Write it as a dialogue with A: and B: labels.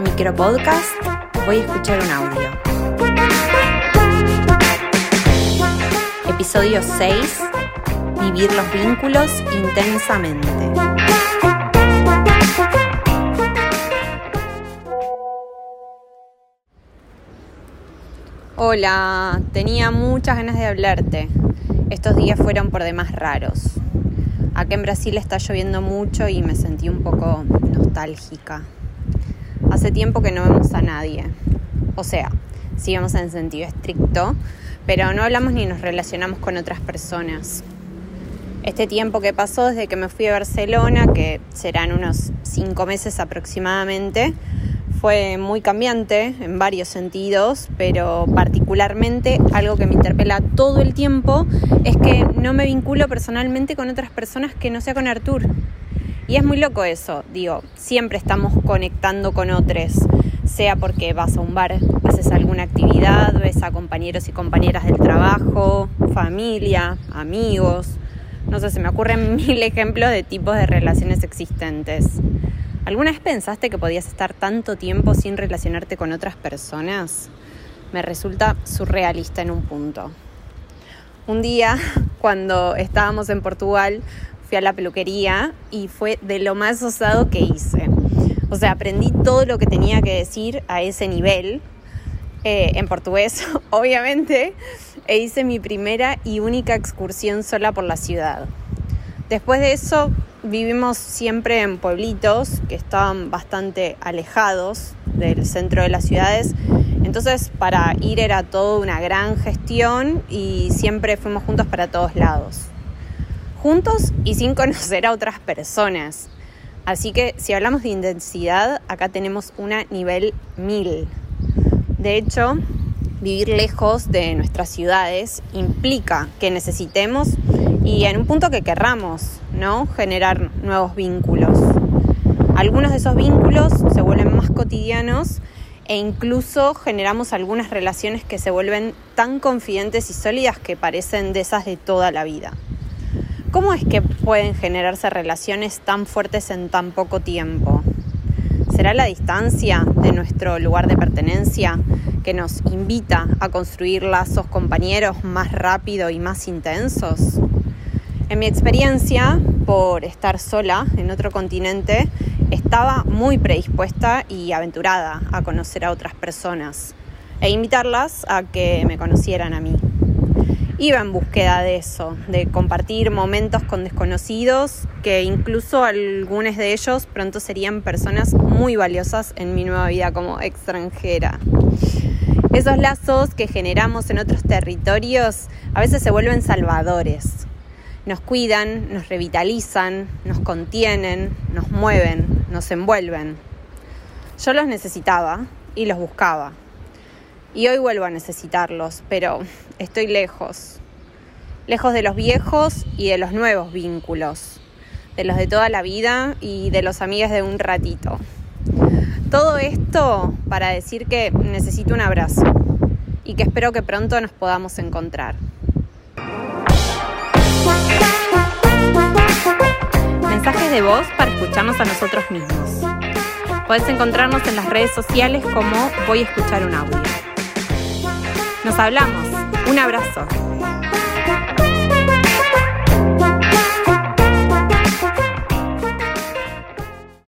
A: Micropodcast, voy a escuchar un audio. Episodio 6, vivir los vínculos intensamente. Hola, tenía muchas ganas de hablarte. Estos días fueron por demás raros. Acá en Brasil está lloviendo mucho y me sentí un poco nostálgica. Hace tiempo que no vemos a nadie. O sea, sí vemos en sentido estricto, pero no hablamos ni nos relacionamos con otras personas. Este tiempo que pasó desde que me fui a Barcelona, que serán unos cinco meses aproximadamente, fue muy cambiante en varios sentidos, pero particularmente algo que me interpela todo el tiempo es que no me vinculo personalmente con otras personas que no sea con Artur. Y es muy loco eso, digo, siempre estamos conectando con otros, sea porque vas a un bar, haces alguna actividad, ves a compañeros y compañeras del trabajo, familia, amigos, no sé, se me ocurren mil ejemplos de tipos de relaciones existentes. ¿Alguna vez pensaste que podías estar tanto tiempo sin relacionarte con otras personas? Me resulta surrealista en un punto. Un día, cuando estábamos en Portugal, fui a la peluquería y fue de lo más osado que hice. O sea, aprendí todo lo que tenía que decir a ese nivel, eh, en portugués, obviamente, e hice mi primera y única excursión sola por la ciudad. Después de eso vivimos siempre en pueblitos que estaban bastante alejados del centro de las ciudades. Entonces para ir era toda una gran gestión y siempre fuimos juntos para todos lados. Juntos y sin conocer a otras personas. Así que si hablamos de intensidad, acá tenemos una nivel 1000. De hecho, vivir lejos de nuestras ciudades implica que necesitemos y en un punto que querramos, ¿no? Generar nuevos vínculos. Algunos de esos vínculos se vuelven más cotidianos e incluso generamos algunas relaciones que se vuelven tan confidentes y sólidas que parecen de esas de toda la vida. ¿Cómo es que pueden generarse relaciones tan fuertes en tan poco tiempo? ¿Será la distancia de nuestro lugar de pertenencia que nos invita a construir lazos compañeros más rápido y más intensos? En mi experiencia, por estar sola en otro continente, estaba muy predispuesta y aventurada a conocer a otras personas e invitarlas a que me conocieran a mí. Iba en búsqueda de eso, de compartir momentos con desconocidos, que incluso algunos de ellos pronto serían personas muy valiosas en mi nueva vida como extranjera. Esos lazos que generamos en otros territorios a veces se vuelven salvadores, nos cuidan, nos revitalizan, nos contienen, nos mueven, nos envuelven. Yo los necesitaba y los buscaba. Y hoy vuelvo a necesitarlos, pero estoy lejos. Lejos de los viejos y de los nuevos vínculos. De los de toda la vida y de los amigos de un ratito. Todo esto para decir que necesito un abrazo y que espero que pronto nos podamos encontrar. Mensajes de voz para escucharnos a nosotros mismos. Puedes encontrarnos en las redes sociales como Voy a escuchar un audio. Nos hablamos. Un abrazo.